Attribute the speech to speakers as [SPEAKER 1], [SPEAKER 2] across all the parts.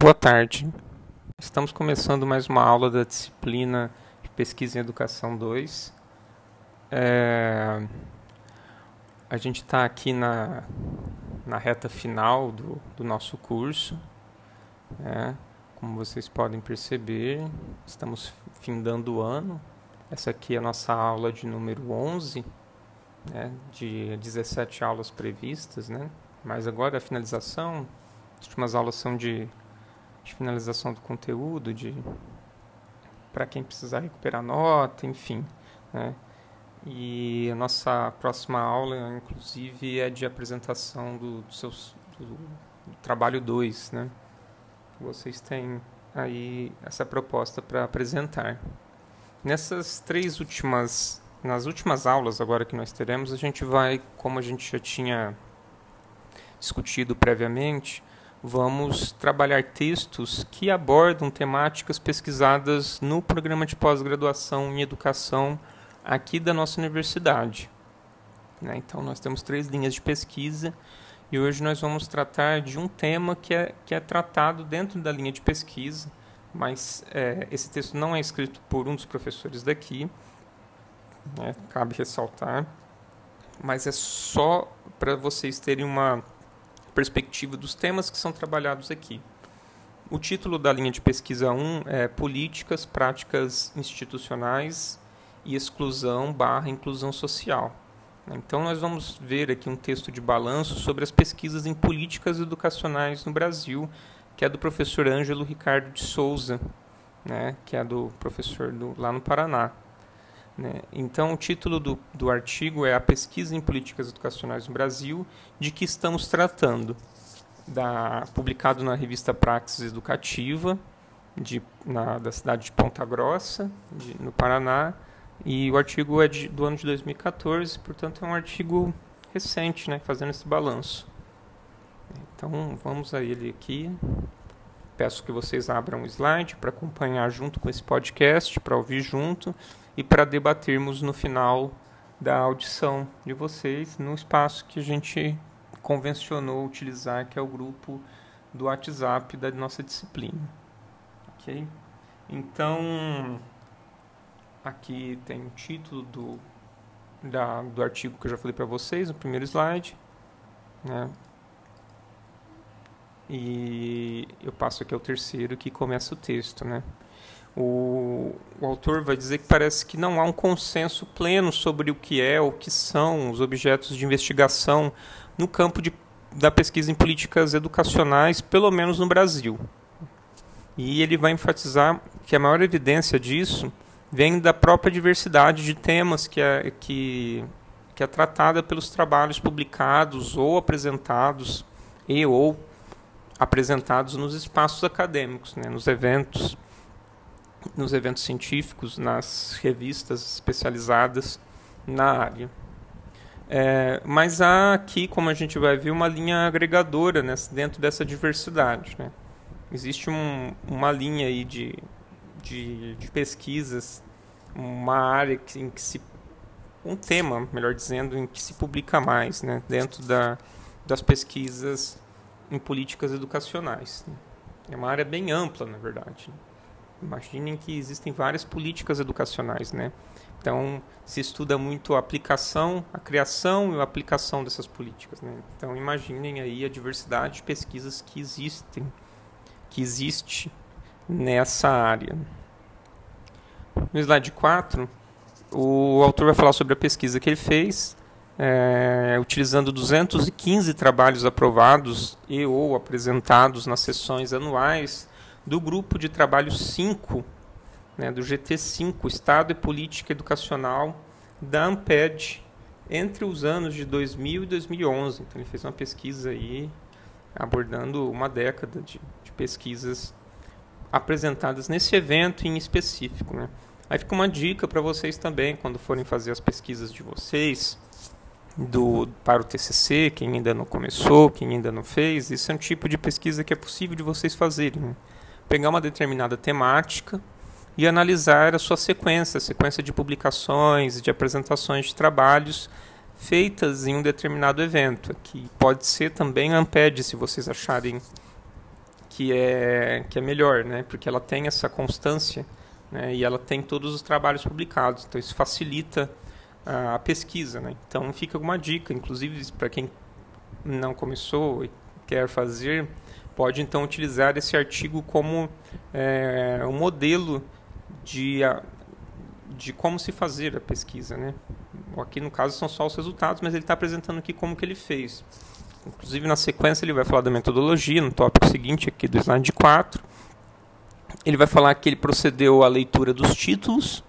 [SPEAKER 1] Boa tarde. Estamos começando mais uma aula da disciplina de Pesquisa em Educação 2. É... A gente está aqui na, na reta final do, do nosso curso. Né? Como vocês podem perceber, estamos findando o ano. Essa aqui é a nossa aula de número 11, né? de 17 aulas previstas. Né? Mas agora a finalização, as últimas aulas são de de finalização do conteúdo, de para quem precisar recuperar nota, enfim. Né? E a nossa próxima aula, inclusive, é de apresentação do, do, seus, do, do trabalho 2. Né? Vocês têm aí essa proposta para apresentar. Nessas três últimas, nas últimas aulas agora que nós teremos, a gente vai, como a gente já tinha discutido previamente, vamos trabalhar textos que abordam temáticas pesquisadas no programa de pós-graduação em educação aqui da nossa universidade. Né? Então, nós temos três linhas de pesquisa e hoje nós vamos tratar de um tema que é, que é tratado dentro da linha de pesquisa, mas é, esse texto não é escrito por um dos professores daqui, né? cabe ressaltar, mas é só para vocês terem uma perspectiva dos temas que são trabalhados aqui. O título da linha de pesquisa 1 é Políticas, Práticas Institucionais e Exclusão barra Inclusão Social. Então nós vamos ver aqui um texto de balanço sobre as pesquisas em políticas educacionais no Brasil, que é do professor Ângelo Ricardo de Souza, né, que é do professor do, lá no Paraná. Né? Então, o título do, do artigo é A Pesquisa em Políticas Educacionais no Brasil, de que estamos tratando. Da, publicado na revista Praxis Educativa, de, na, da cidade de Ponta Grossa, de, no Paraná, e o artigo é de, do ano de 2014, portanto, é um artigo recente, né, fazendo esse balanço. Então, vamos a ele aqui. Peço que vocês abram o slide para acompanhar junto com esse podcast, para ouvir junto e para debatermos no final da audição de vocês no espaço que a gente convencionou utilizar, que é o grupo do WhatsApp da nossa disciplina. Ok? Então, aqui tem o título do, da, do artigo que eu já falei para vocês no primeiro slide. Né? E eu passo aqui ao terceiro que começa o texto, né? O, o, autor vai dizer que parece que não há um consenso pleno sobre o que é o que são os objetos de investigação no campo de, da pesquisa em políticas educacionais, pelo menos no Brasil. E ele vai enfatizar que a maior evidência disso vem da própria diversidade de temas que é, que, que é tratada pelos trabalhos publicados ou apresentados e ou apresentados nos espaços acadêmicos, né, nos eventos, nos eventos científicos, nas revistas especializadas na área. É, mas há aqui, como a gente vai ver, uma linha agregadora nessa, dentro dessa diversidade. Né? Existe um, uma linha aí de, de, de, pesquisas, uma área em que se. um tema, melhor dizendo, em que se publica mais né? dentro da, das pesquisas em políticas educacionais. É uma área bem ampla, na verdade. Imaginem que existem várias políticas educacionais, né? Então, se estuda muito a aplicação, a criação e a aplicação dessas políticas, né? Então, imaginem aí a diversidade de pesquisas que existem, que existe nessa área. No slide 4, o autor vai falar sobre a pesquisa que ele fez é, utilizando 215 trabalhos aprovados e ou apresentados nas sessões anuais do grupo de trabalho 5, né, do GT5, Estado e Política Educacional da AMPED, entre os anos de 2000 e 2011. Então ele fez uma pesquisa aí abordando uma década de, de pesquisas apresentadas nesse evento em específico. Né. Aí fica uma dica para vocês também, quando forem fazer as pesquisas de vocês, do, para o TCC, quem ainda não começou, quem ainda não fez, isso é um tipo de pesquisa que é possível de vocês fazerem. Pegar uma determinada temática e analisar a sua sequência, a sequência de publicações, de apresentações de trabalhos feitas em um determinado evento, que pode ser também a Amped, se vocês acharem que é que é melhor, né? Porque ela tem essa constância, né? E ela tem todos os trabalhos publicados, então isso facilita a, a pesquisa, né? Então fica alguma dica, inclusive para quem não começou e quer fazer, pode então utilizar esse artigo como é, um modelo de de como se fazer a pesquisa, né? Aqui no caso são só os resultados, mas ele está apresentando aqui como que ele fez. Inclusive, na sequência, ele vai falar da metodologia, no tópico seguinte aqui do slide 4. Ele vai falar que ele procedeu à leitura dos títulos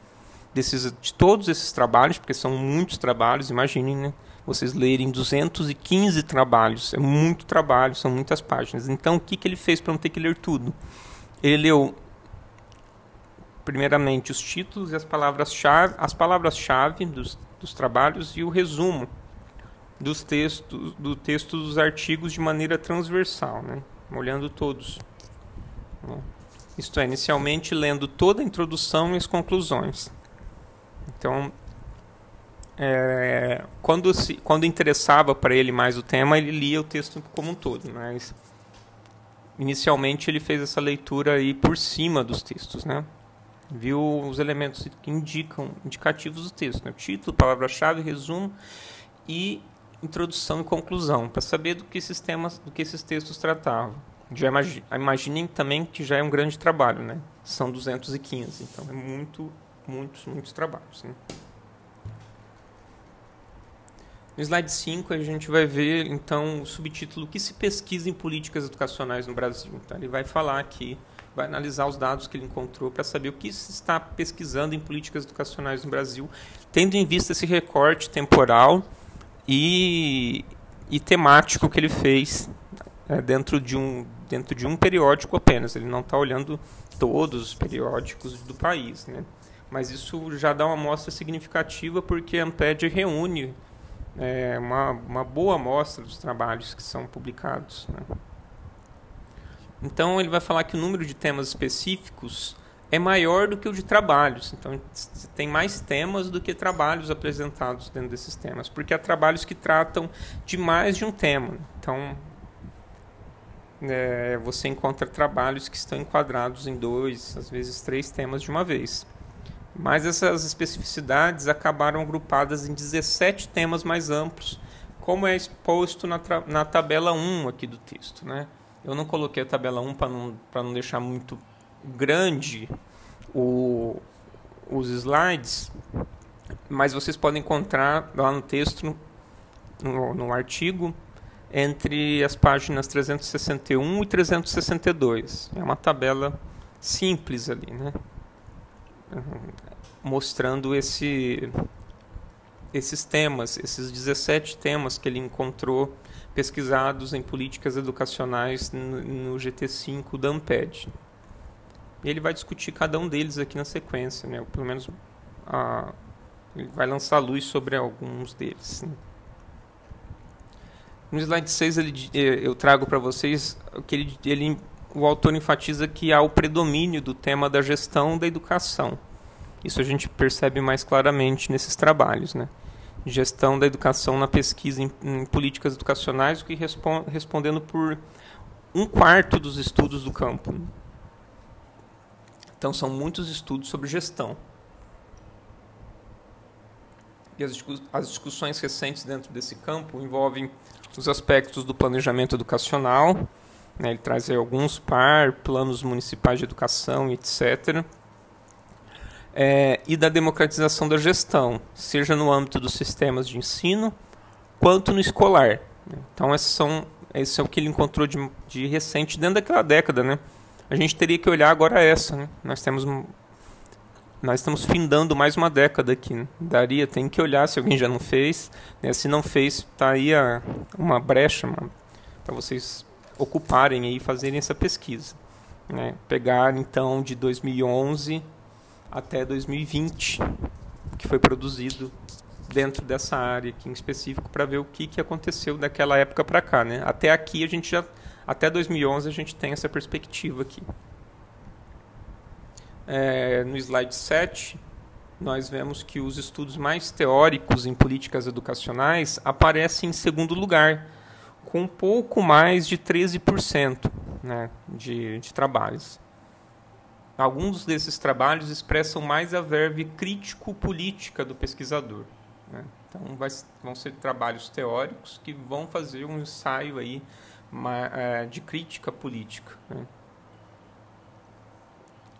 [SPEAKER 1] desses, de todos esses trabalhos, porque são muitos trabalhos, imaginem, né? Vocês lerem 215 trabalhos, é muito trabalho, são muitas páginas. Então, o que, que ele fez para não ter que ler tudo? Ele leu, primeiramente, os títulos e as palavras-chave, as palavras-chave dos, dos trabalhos e o resumo dos textos, do texto dos artigos de maneira transversal, né? olhando todos. Né? Isto é, inicialmente lendo toda a introdução e as conclusões. Então, é, quando, se, quando interessava para ele mais o tema, ele lia o texto como um todo. Mas, inicialmente, ele fez essa leitura aí por cima dos textos, né? Viu os elementos que indicam, indicativos do texto, né? título, palavra-chave, resumo e introdução e conclusão, para saber do que esses temas, do que esses textos tratavam. Já imagine, imaginem também que já é um grande trabalho, né? São 215, então é muito, muitos, muitos trabalhos. Né? No slide 5 a gente vai ver então o subtítulo que se pesquisa em políticas educacionais no Brasil. Então, ele vai falar aqui, vai analisar os dados que ele encontrou para saber o que se está pesquisando em políticas educacionais no Brasil, tendo em vista esse recorte temporal e, e temático que ele fez é, dentro, de um, dentro de um periódico apenas. Ele não está olhando todos os periódicos do país. Né? Mas isso já dá uma amostra significativa porque a Amped reúne é, uma, uma boa amostra dos trabalhos que são publicados. Né? Então ele vai falar que o número de temas específicos é maior do que o de trabalhos. Então, tem mais temas do que trabalhos apresentados dentro desses temas, porque há trabalhos que tratam de mais de um tema. Então, é, você encontra trabalhos que estão enquadrados em dois, às vezes três temas de uma vez. Mas essas especificidades acabaram agrupadas em 17 temas mais amplos, como é exposto na, na tabela 1 aqui do texto. Né? Eu não coloquei a tabela 1 para não, não deixar muito grande o, os slides, mas vocês podem encontrar lá no texto, no, no artigo, entre as páginas 361 e 362. É uma tabela simples ali, né? Mostrando esse, esses temas, esses 17 temas que ele encontrou pesquisados em políticas educacionais no, no GT5 da Amped. E ele vai discutir cada um deles aqui na sequência, né? pelo menos a, ele vai lançar luz sobre alguns deles. Né? No slide 6 ele, eh, eu trago para vocês que ele, ele, o autor enfatiza que há o predomínio do tema da gestão da educação. Isso a gente percebe mais claramente nesses trabalhos. Né? Gestão da educação na pesquisa em, em políticas educacionais, o que responde, respondendo por um quarto dos estudos do campo. Então, são muitos estudos sobre gestão. E as discussões recentes dentro desse campo envolvem os aspectos do planejamento educacional, né, ele traz alguns par, planos municipais de educação, etc. É, e da democratização da gestão, seja no âmbito dos sistemas de ensino, quanto no escolar. Então, esses são, esse é o que ele encontrou de, de recente dentro daquela década, né? a gente teria que olhar agora essa. Né? Nós temos nós estamos findando mais uma década aqui. Né? Daria, tem que olhar se alguém já não fez. Né? Se não fez, está aí a, uma brecha para vocês ocuparem e fazerem essa pesquisa. Né? Pegar então de 2011 até 2020, que foi produzido dentro dessa área aqui em específico, para ver o que, que aconteceu daquela época para cá. Né? Até aqui a gente já até 2011 a gente tem essa perspectiva aqui. É, no slide 7, nós vemos que os estudos mais teóricos em políticas educacionais aparecem em segundo lugar, com um pouco mais de 13%. né, de, de trabalhos. Alguns desses trabalhos expressam mais a verve crítico-política do pesquisador. Né? Então, vai, vão ser trabalhos teóricos que vão fazer um ensaio aí uma, é, de crítica política. Né?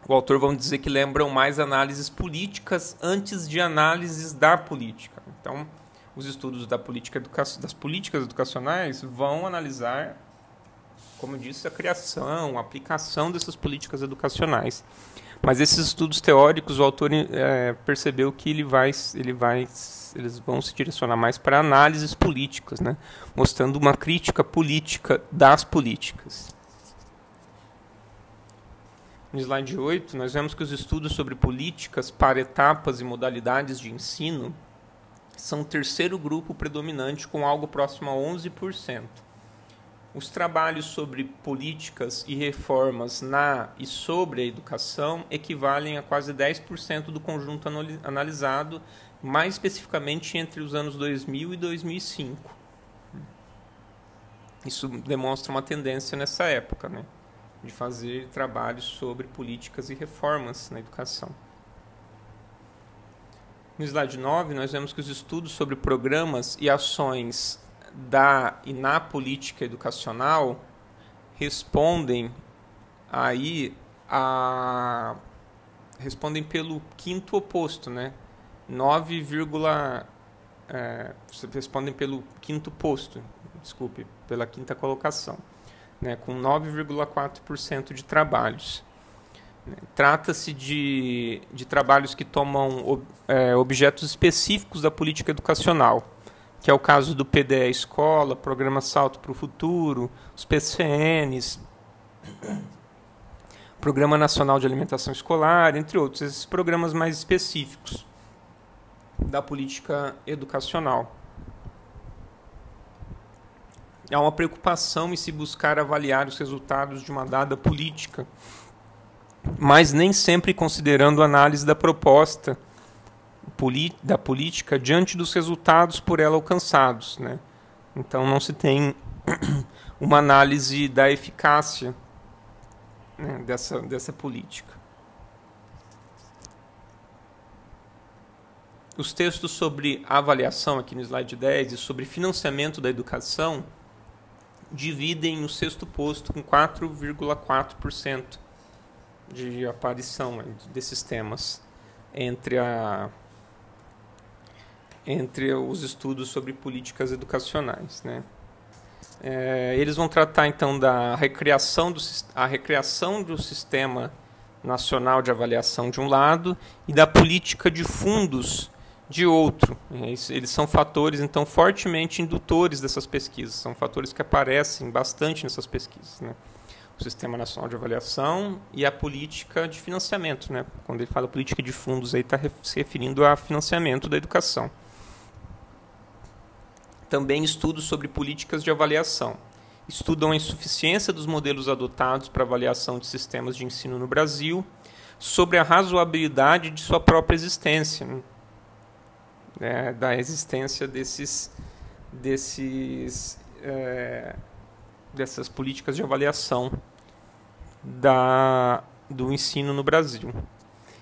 [SPEAKER 1] O autor, vamos dizer que lembram mais análises políticas antes de análises da política. Então, os estudos da política das políticas educacionais vão analisar, como eu disse, a criação, a aplicação dessas políticas educacionais. Mas esses estudos teóricos, o autor é, percebeu que ele vai, ele vai, eles vão se direcionar mais para análises políticas, né? mostrando uma crítica política das políticas. No slide 8, nós vemos que os estudos sobre políticas para etapas e modalidades de ensino são o terceiro grupo predominante, com algo próximo a 11%. Os trabalhos sobre políticas e reformas na e sobre a educação equivalem a quase 10% do conjunto analisado, mais especificamente entre os anos 2000 e 2005. Isso demonstra uma tendência nessa época, né? de fazer trabalhos sobre políticas e reformas na educação. No slide 9, nós vemos que os estudos sobre programas e ações da e na política educacional respondem aí a respondem pelo quinto oposto, né? 9, é, respondem pelo quinto posto, desculpe, pela quinta colocação né, com 9,4% de trabalhos. Trata-se de, de trabalhos que tomam é, objetos específicos da política educacional, que é o caso do PDE Escola, Programa Salto para o Futuro, os PCNs, Programa Nacional de Alimentação Escolar, entre outros, esses programas mais específicos da política educacional. Há uma preocupação em se buscar avaliar os resultados de uma dada política, mas nem sempre considerando a análise da proposta da política diante dos resultados por ela alcançados. Né? Então não se tem uma análise da eficácia né, dessa, dessa política. Os textos sobre avaliação, aqui no slide 10, e sobre financiamento da educação dividem o sexto posto com 4,4% de aparição desses temas entre a entre os estudos sobre políticas educacionais, né? É, eles vão tratar então da recriação do a recriação do sistema nacional de avaliação de um lado e da política de fundos de outro. Eles são fatores, então, fortemente indutores dessas pesquisas. São fatores que aparecem bastante nessas pesquisas. Né? O Sistema Nacional de Avaliação e a política de financiamento. Né? Quando ele fala política de fundos, aí está se referindo a financiamento da educação. Também estudos sobre políticas de avaliação. Estudam a insuficiência dos modelos adotados para avaliação de sistemas de ensino no Brasil, sobre a razoabilidade de sua própria existência. Né? da existência desses, desses, é, dessas políticas de avaliação da, do ensino no Brasil.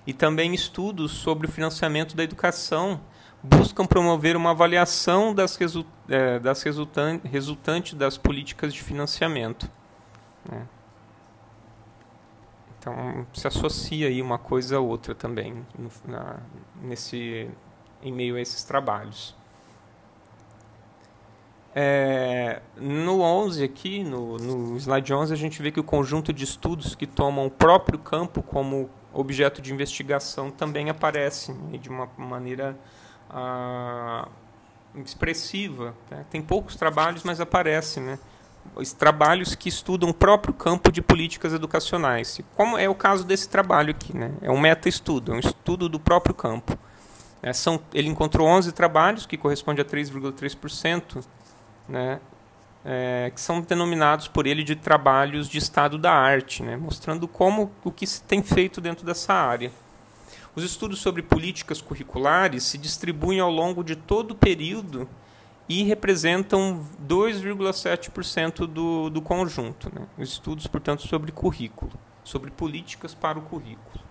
[SPEAKER 1] E também estudos sobre o financiamento da educação buscam promover uma avaliação das, resu é, das resultan resultantes das políticas de financiamento. Né. Então, se associa aí uma coisa a outra também no, na, nesse, em meio a esses trabalhos. É, no 11 aqui, no, no slide 11, a gente vê que o conjunto de estudos que tomam o próprio campo como objeto de investigação também aparece né, de uma maneira ah, expressiva. Né? Tem poucos trabalhos, mas aparecem. Né? Os trabalhos que estudam o próprio campo de políticas educacionais. Como é o caso desse trabalho aqui. Né? É um meta-estudo, é um estudo do próprio campo. É, são, ele encontrou 11 trabalhos, que corresponde a 3,3%, né, é, que são denominados por ele de trabalhos de estado da arte, né, mostrando como o que se tem feito dentro dessa área. Os estudos sobre políticas curriculares se distribuem ao longo de todo o período e representam 2,7% do, do conjunto. Né? Estudos, portanto, sobre currículo, sobre políticas para o currículo.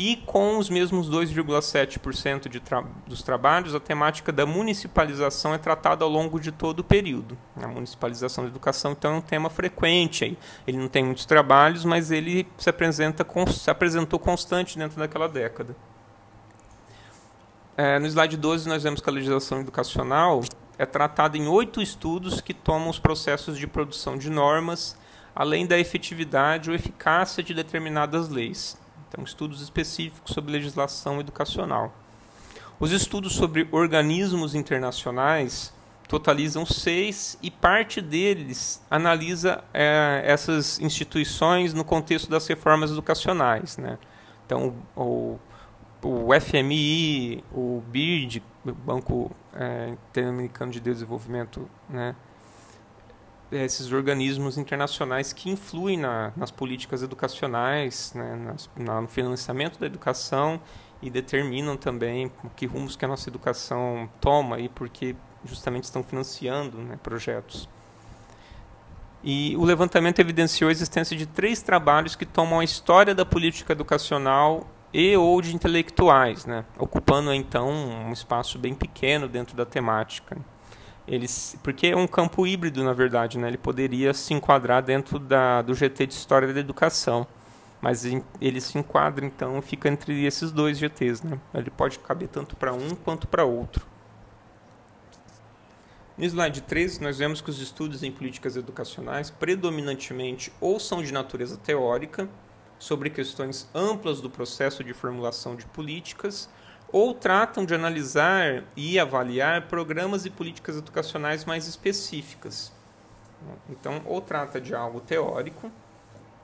[SPEAKER 1] E com os mesmos 2,7% tra dos trabalhos, a temática da municipalização é tratada ao longo de todo o período. A municipalização da educação, então, é um tema frequente. Aí. Ele não tem muitos trabalhos, mas ele se, apresenta, se apresentou constante dentro daquela década. É, no slide 12, nós vemos que a legislação educacional é tratada em oito estudos que tomam os processos de produção de normas, além da efetividade ou eficácia de determinadas leis. Então, estudos específicos sobre legislação educacional. Os estudos sobre organismos internacionais totalizam seis e parte deles analisa é, essas instituições no contexto das reformas educacionais. Né? Então, o, o FMI, o BID, o Banco é, Interamericano de Desenvolvimento, né, esses organismos internacionais que influem na, nas políticas educacionais, né, nas, na, no financiamento da educação e determinam também que rumos que a nossa educação toma e porque justamente estão financiando né, projetos. E o levantamento evidenciou a existência de três trabalhos que tomam a história da política educacional e ou de intelectuais, né? ocupando então um espaço bem pequeno dentro da temática. Eles, porque é um campo híbrido, na verdade, né? ele poderia se enquadrar dentro da, do GT de História da Educação, mas ele se enquadra, então fica entre esses dois GTs. Né? Ele pode caber tanto para um quanto para outro. No slide 13, nós vemos que os estudos em políticas educacionais predominantemente ou são de natureza teórica, sobre questões amplas do processo de formulação de políticas ou tratam de analisar e avaliar programas e políticas educacionais mais específicas. Então, ou trata de algo teórico,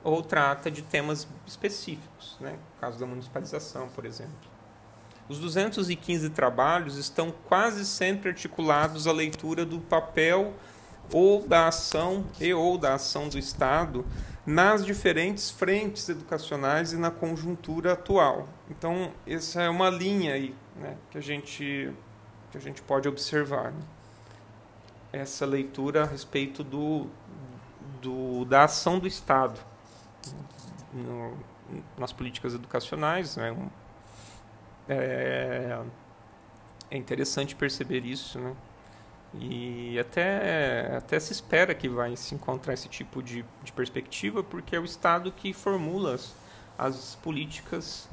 [SPEAKER 1] ou trata de temas específicos, né? no caso da municipalização, por exemplo. Os 215 trabalhos estão quase sempre articulados à leitura do papel ou da ação e ou da ação do Estado nas diferentes frentes educacionais e na conjuntura atual. Então, essa é uma linha aí, né, que a gente que a gente pode observar. Né? Essa leitura a respeito do, do da ação do Estado no, nas políticas educacionais. Né? É, é interessante perceber isso, né? E até, até se espera que vai se encontrar esse tipo de, de perspectiva, porque é o Estado que formula as, as políticas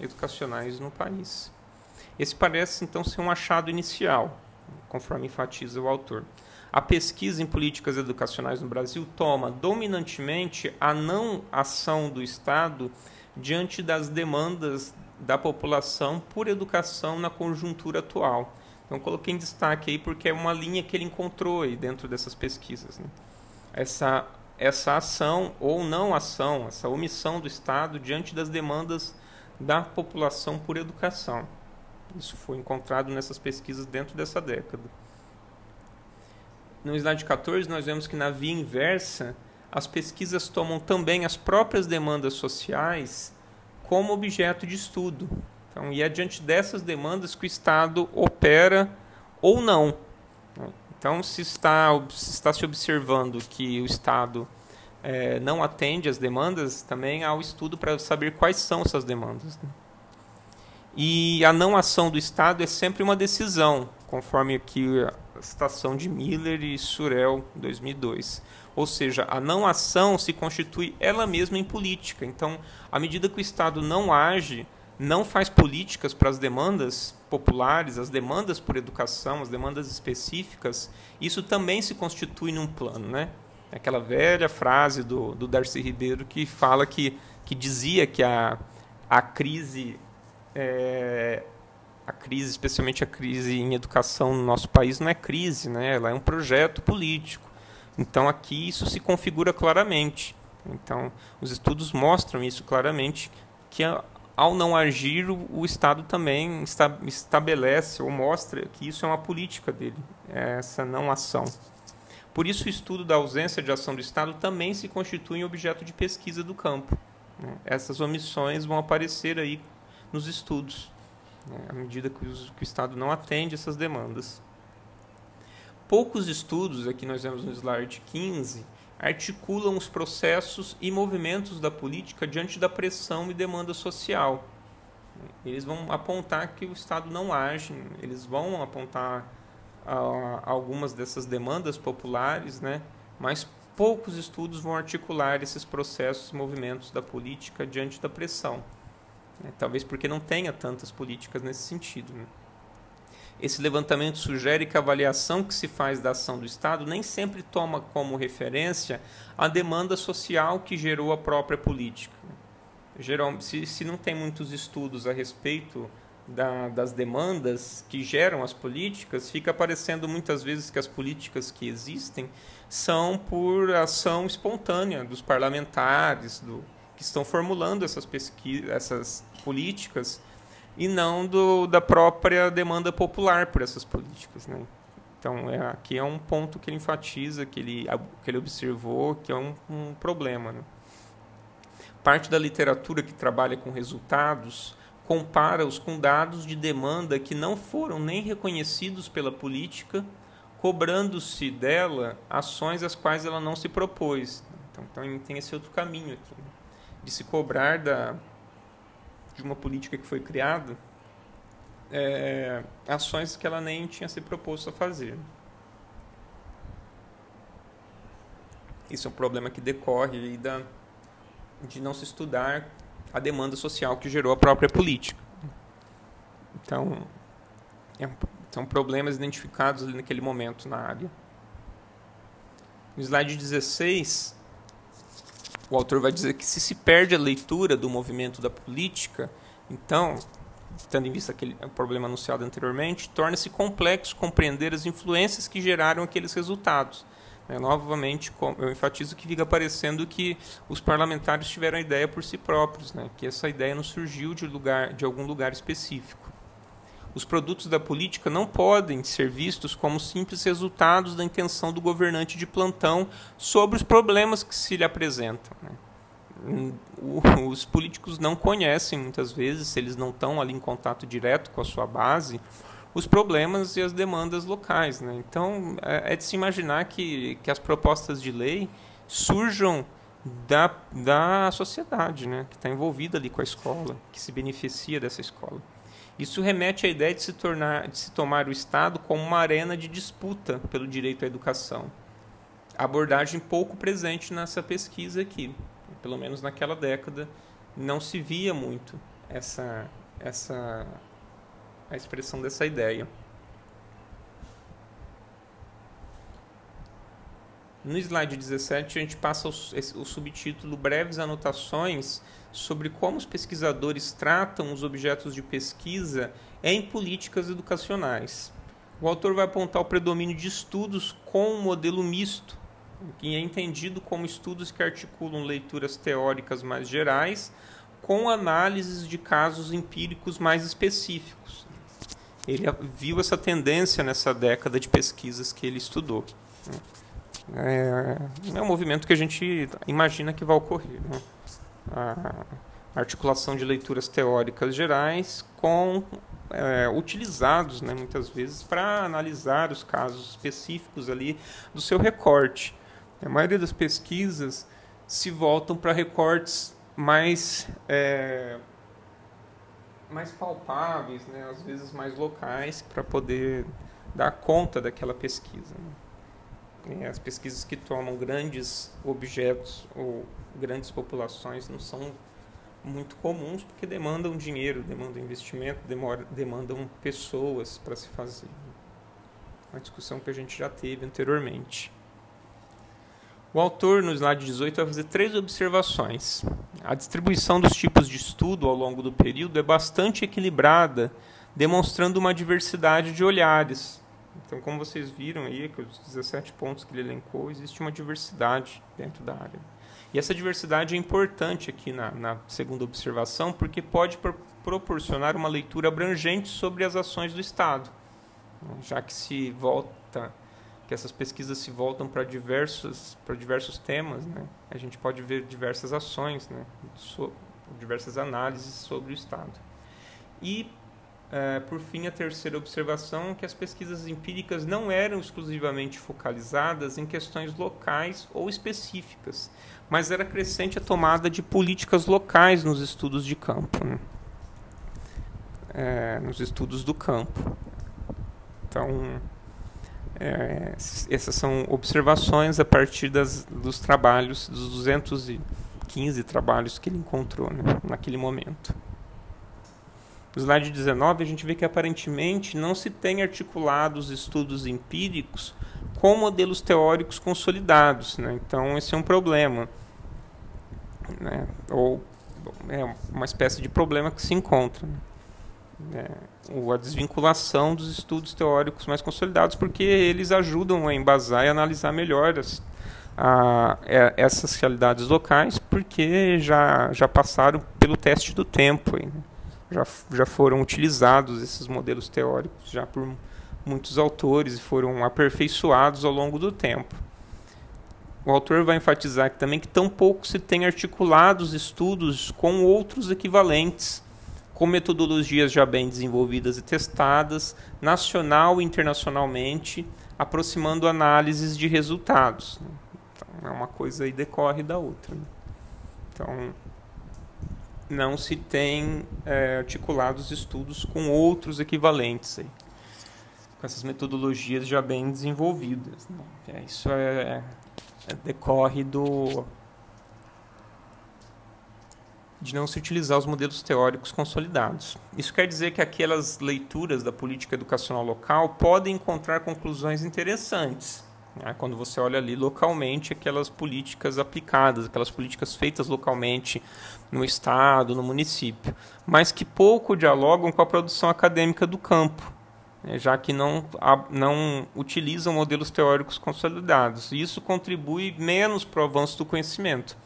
[SPEAKER 1] educacionais no país. Esse parece então ser um achado inicial, conforme enfatiza o autor. A pesquisa em políticas educacionais no Brasil toma dominantemente a não ação do Estado diante das demandas da população por educação na conjuntura atual então coloquei em destaque aí porque é uma linha que ele encontrou aí dentro dessas pesquisas. Né? Essa, essa ação ou não ação, essa omissão do Estado diante das demandas da população por educação. Isso foi encontrado nessas pesquisas dentro dessa década. No slide 14, nós vemos que na via inversa, as pesquisas tomam também as próprias demandas sociais como objeto de estudo. Então, e é diante dessas demandas que o Estado opera ou não. Então, se está se, está se observando que o Estado é, não atende às demandas, também há o estudo para saber quais são essas demandas. Né? E a não ação do Estado é sempre uma decisão, conforme aqui a citação de Miller e Surel, 2002. Ou seja, a não ação se constitui ela mesma em política. Então, à medida que o Estado não age, não faz políticas para as demandas populares, as demandas por educação, as demandas específicas, isso também se constitui num plano, né? Aquela velha frase do, do Darcy Ribeiro que fala que, que dizia que a, a crise, é, a crise, especialmente a crise em educação no nosso país, não é crise, né? Ela é um projeto político. Então aqui isso se configura claramente. Então os estudos mostram isso claramente que a, ao não agir, o, Estado também estabelece ou mostra que isso é uma política dele, essa não ação. Por isso, o estudo da ausência de ação do Estado também se constitui em objeto de pesquisa do campo. Né? Essas omissões vão aparecer aí nos estudos, né? à medida que, que o Estado não atende essas demandas. poucos estudos, aqui nós vemos no slide 15, articulam os processos e movimentos da política diante da pressão e demanda social. Eles vão apontar que o Estado não age, eles vão apontar ah, algumas dessas demandas populares, né? mas poucos estudos vão articular esses processos e movimentos da política diante da pressão. Né? Talvez porque não tenha tantas políticas nesse sentido. Né? Esse levantamento sugere que a avaliação que se faz da ação do Estado nem sempre toma como referência a demanda social que gerou a própria política. Geral, se, se não tem muitos estudos a respeito da, das demandas que geram as políticas, fica parecendo muitas vezes que as políticas que existem são por ação espontânea dos parlamentares, do, que estão formulando essas, pesquisas, essas políticas e não do, da própria demanda popular por essas políticas. Né? Então, é, aqui é um ponto que ele enfatiza, que ele, que ele observou, que é um, um problema. Né? Parte da literatura que trabalha com resultados compara-os com dados de demanda que não foram nem reconhecidos pela política, cobrando-se dela ações às quais ela não se propôs. Então, então tem esse outro caminho aqui, né? de se cobrar da, de uma política que foi criada é, ações que ela nem tinha se proposto a fazer. Isso é um problema que decorre da, de não se estudar a demanda social que gerou a própria política. Então, é, são problemas identificados ali naquele momento na área. No slide 16, o autor vai dizer que se se perde a leitura do movimento da política, então, tendo em vista aquele problema anunciado anteriormente, torna-se complexo compreender as influências que geraram aqueles resultados. É, novamente, eu enfatizo que fica parecendo que os parlamentares tiveram a ideia por si próprios, né? que essa ideia não surgiu de, lugar, de algum lugar específico. Os produtos da política não podem ser vistos como simples resultados da intenção do governante de plantão sobre os problemas que se lhe apresentam. Né? Os políticos não conhecem muitas vezes, se eles não estão ali em contato direto com a sua base, os problemas e as demandas locais. Né? Então, é, é de se imaginar que, que as propostas de lei surjam da, da sociedade, né? que está envolvida ali com a escola, que se beneficia dessa escola. Isso remete à ideia de se, tornar, de se tomar o Estado como uma arena de disputa pelo direito à educação. Abordagem pouco presente nessa pesquisa aqui, pelo menos naquela década, não se via muito essa, essa a expressão dessa ideia. No slide 17, a gente passa o, o subtítulo Breves Anotações sobre como os pesquisadores tratam os objetos de pesquisa em políticas educacionais. O autor vai apontar o predomínio de estudos com um modelo misto, que é entendido como estudos que articulam leituras teóricas mais gerais com análises de casos empíricos mais específicos. Ele viu essa tendência nessa década de pesquisas que ele estudou. É, é um movimento que a gente imagina que vai ocorrer. Né? A articulação de leituras teóricas gerais com é, utilizados né, muitas vezes para analisar os casos específicos ali do seu recorte. A maioria das pesquisas se voltam para recortes mais é, mais palpáveis, né, às vezes mais locais, para poder dar conta daquela pesquisa. Né? As pesquisas que tomam grandes objetos ou grandes populações não são muito comuns porque demandam dinheiro, demandam investimento, demora, demandam pessoas para se fazer. Uma discussão que a gente já teve anteriormente. O autor, no slide 18, vai fazer três observações. A distribuição dos tipos de estudo ao longo do período é bastante equilibrada, demonstrando uma diversidade de olhares, então, como vocês viram aí, que os 17 pontos que ele elencou, existe uma diversidade dentro da área. E essa diversidade é importante aqui na, na segunda observação, porque pode pro proporcionar uma leitura abrangente sobre as ações do Estado, né? já que se volta, que essas pesquisas se voltam para diversos, para diversos temas, né? a gente pode ver diversas ações, né? so diversas análises sobre o Estado. E por fim, a terceira observação que as pesquisas empíricas não eram exclusivamente focalizadas em questões locais ou específicas, mas era crescente a tomada de políticas locais nos estudos de campo, né? é, nos estudos do campo. Então, é, essas são observações a partir das, dos trabalhos, dos 215 trabalhos que ele encontrou né, naquele momento. No slide 19, a gente vê que aparentemente não se tem articulados estudos empíricos com modelos teóricos consolidados. Né? Então, esse é um problema. Né? Ou é uma espécie de problema que se encontra. Né? É, a desvinculação dos estudos teóricos mais consolidados, porque eles ajudam a embasar e analisar melhor as, a, a, é, essas realidades locais, porque já, já passaram pelo teste do tempo. Aí, né? Já, já foram utilizados esses modelos teóricos já por muitos autores e foram aperfeiçoados ao longo do tempo. O autor vai enfatizar que também que tampouco se tem articulados estudos com outros equivalentes, com metodologias já bem desenvolvidas e testadas, nacional e internacionalmente, aproximando análises de resultados. Então, é uma coisa aí decorre da outra. Né? Então, não se tem é, articulados estudos com outros equivalentes, aí, com essas metodologias já bem desenvolvidas. Né? É, isso é, é, decorre do de não se utilizar os modelos teóricos consolidados. Isso quer dizer que aquelas leituras da política educacional local podem encontrar conclusões interessantes né? Quando você olha ali localmente aquelas políticas aplicadas, aquelas políticas feitas localmente no estado, no município, mas que pouco dialogam com a produção acadêmica do campo, né? já que não, não utilizam modelos teóricos consolidados. E isso contribui menos para o avanço do conhecimento,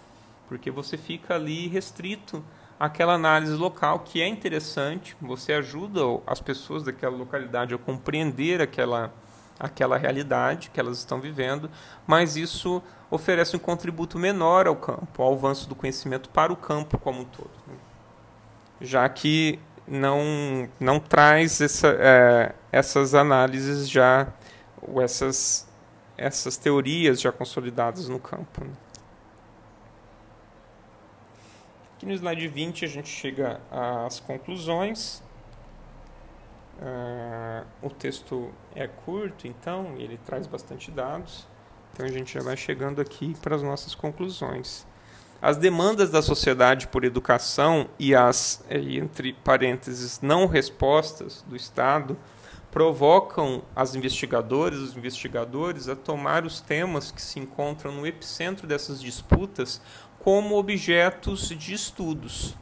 [SPEAKER 1] porque você fica ali restrito àquela análise local que é interessante, você ajuda as pessoas daquela localidade a compreender aquela aquela realidade que elas estão vivendo, mas isso oferece um contributo menor ao campo, ao avanço do conhecimento para o campo como um todo, né? já que não não traz essa, é, essas análises já ou essas essas teorias já consolidadas no campo. Né? Aqui no slide 20 a gente chega às conclusões. Uh, o texto é curto, então ele traz bastante dados. Então a gente já vai chegando aqui para as nossas conclusões. As demandas da sociedade por educação e as, entre parênteses, não respostas do Estado provocam as investigadoras, os investigadores a tomar os temas que se encontram no epicentro dessas disputas como objetos de estudos.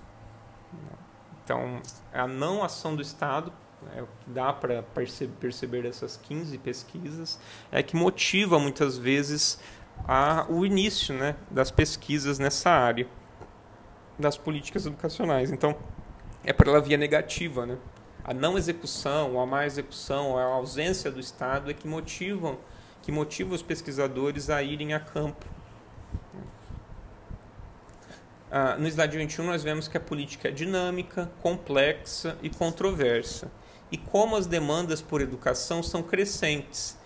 [SPEAKER 1] Então, a não ação do Estado é, o que dá para perceber dessas 15 pesquisas é que motiva muitas vezes a, o início né, das pesquisas nessa área das políticas educacionais. Então, é pela via negativa. Né? A não execução, a má execução, a ausência do Estado é que motivam que motiva os pesquisadores a irem a campo. Ah, no slide 21, nós vemos que a política é dinâmica, complexa e controversa e como as demandas por educação são crescentes.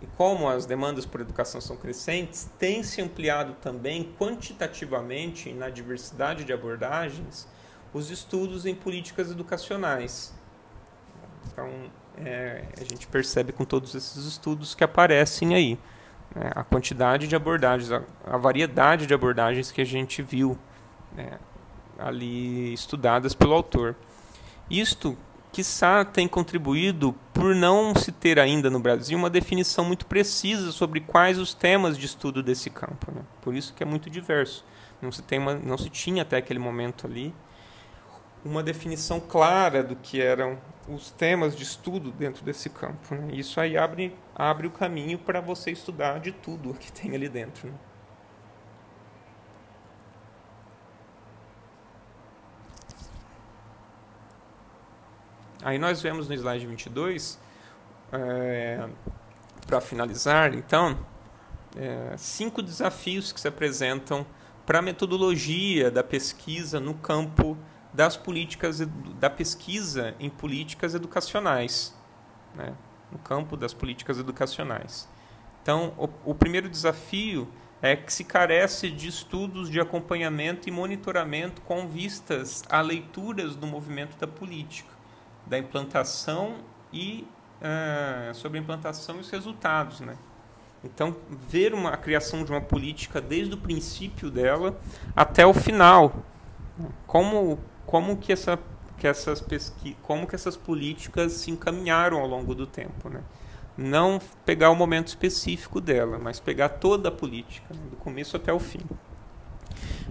[SPEAKER 1] E como as demandas por educação são crescentes, tem se ampliado também quantitativamente na diversidade de abordagens os estudos em políticas educacionais. Então, é, a gente percebe com todos esses estudos que aparecem aí né, a quantidade de abordagens, a, a, variedade de abordagens que a gente viu né, ali estudadas pelo autor. Isto quiçá tem contribuído por não se ter ainda no Brasil uma definição muito precisa sobre quais os temas de estudo desse campo. Né? Por isso que é muito diverso. Não se, tem uma, não se tinha até aquele momento ali uma definição clara do que eram os temas de estudo dentro desse campo. Né? Isso aí abre, abre o caminho para você estudar de tudo que tem ali dentro. Né? Aí nós vemos no slide 22, é, para finalizar, então, é, cinco desafios que se apresentam para a metodologia da pesquisa no campo das políticas da pesquisa em políticas educacionais, né? no campo das políticas educacionais. Então, o, o primeiro desafio é que se carece de estudos de acompanhamento e monitoramento com vistas a leituras do movimento da política, da implantação e uh, sobre a implantação e os resultados, né? Então, ver uma, a criação de uma política desde o princípio dela até o final. Como, como, que, essa, que, essas pesqui, como que essas políticas se encaminharam ao longo do tempo. Né? Não pegar o momento específico dela, mas pegar toda a política, né? do começo até o fim.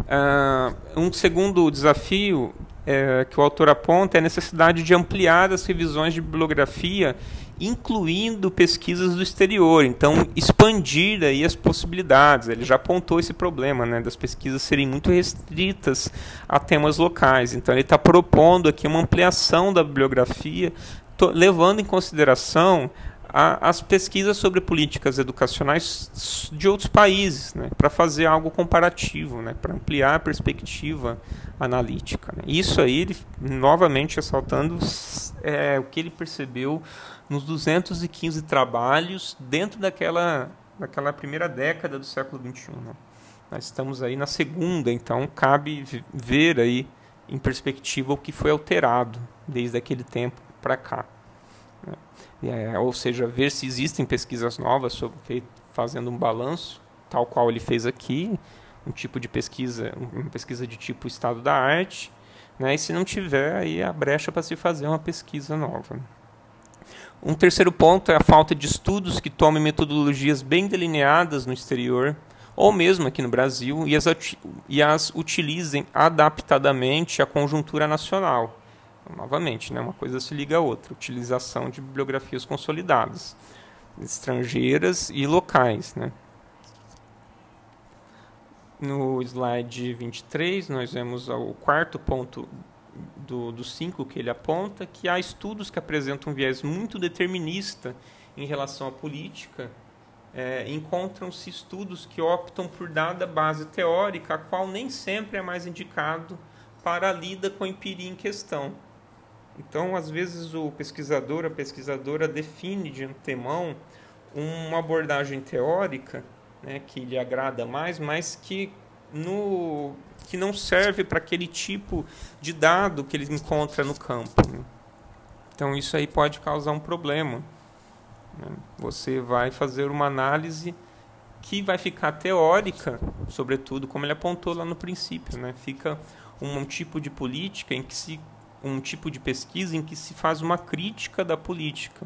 [SPEAKER 1] Uh, um segundo desafio é, que o autor aponta é a necessidade de ampliar as revisões de bibliografia incluindo pesquisas do exterior. Então, expandir aí as possibilidades. Ele já apontou esse problema, né, das pesquisas serem muito restritas a temas locais. Então, ele está propondo aqui uma ampliação da bibliografia, levando em consideração a, as pesquisas sobre políticas educacionais de outros países, né, para fazer algo comparativo, né, para ampliar a perspectiva analítica. Né. Isso aí, ele, novamente ressaltando é, o que ele percebeu nos 215 trabalhos dentro daquela, daquela primeira década do século XXI. Né. Nós estamos aí na segunda, então cabe ver aí em perspectiva o que foi alterado desde aquele tempo para cá. É, ou seja, ver se existem pesquisas novas sobre, fazendo um balanço, tal qual ele fez aqui, um tipo de pesquisa, uma pesquisa de tipo estado da arte, né? e se não tiver, aí a brecha para se fazer uma pesquisa nova. Um terceiro ponto é a falta de estudos que tomem metodologias bem delineadas no exterior, ou mesmo aqui no Brasil, e as, e as utilizem adaptadamente à conjuntura nacional novamente, né, uma coisa se liga à outra, utilização de bibliografias consolidadas, estrangeiras e locais. Né. No slide 23, nós vemos o quarto ponto do, dos cinco que ele aponta, que há estudos que apresentam um viés muito determinista em relação à política, é, encontram-se estudos que optam por dada base teórica, a qual nem sempre é mais indicado para a lida com a empiria em questão. Então, às vezes, o pesquisador, a pesquisadora define de antemão uma abordagem teórica né, que lhe agrada mais, mas que, no, que não serve para aquele tipo de dado que ele encontra no campo. Né? Então, isso aí pode causar um problema. Né? Você vai fazer uma análise que vai ficar teórica, sobretudo, como ele apontou lá no princípio. Né? Fica um, um tipo de política em que se um tipo de pesquisa em que se faz uma crítica da política,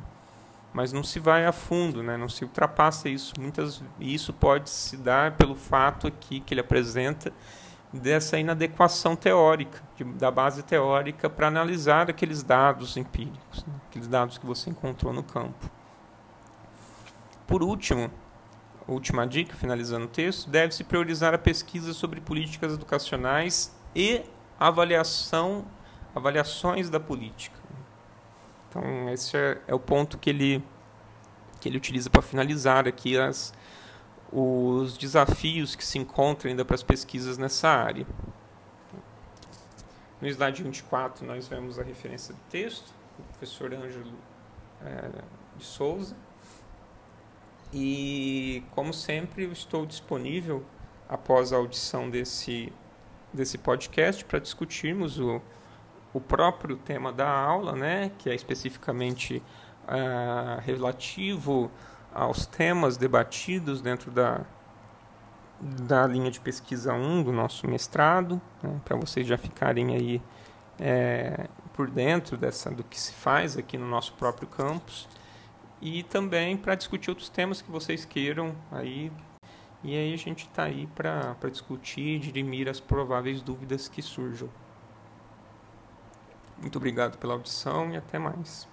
[SPEAKER 1] mas não se vai a fundo, né? não se ultrapassa isso. Muitas, e isso pode se dar pelo fato aqui que ele apresenta dessa inadequação teórica, de, da base teórica, para analisar aqueles dados empíricos, né? aqueles dados que você encontrou no campo. Por último, última dica, finalizando o texto, deve-se priorizar a pesquisa sobre políticas educacionais e avaliação avaliações da política. Então, esse é, é o ponto que ele, que ele utiliza para finalizar aqui as, os desafios que se encontram ainda para as pesquisas nessa área. No slide 24, nós vemos a referência do texto, do professor Ângelo é, de Souza. E, como sempre, eu estou disponível após a audição desse, desse podcast para discutirmos o, o próprio tema da aula, né, que é especificamente uh, relativo aos temas debatidos dentro da, da linha de pesquisa 1 do nosso mestrado, né, para vocês já ficarem aí é, por dentro dessa, do que se faz aqui no nosso próprio campus e também para discutir outros temas que vocês queiram aí e aí a gente está aí para discutir e dirimir as prováveis dúvidas que surjam. Muito obrigado pela audição e até mais.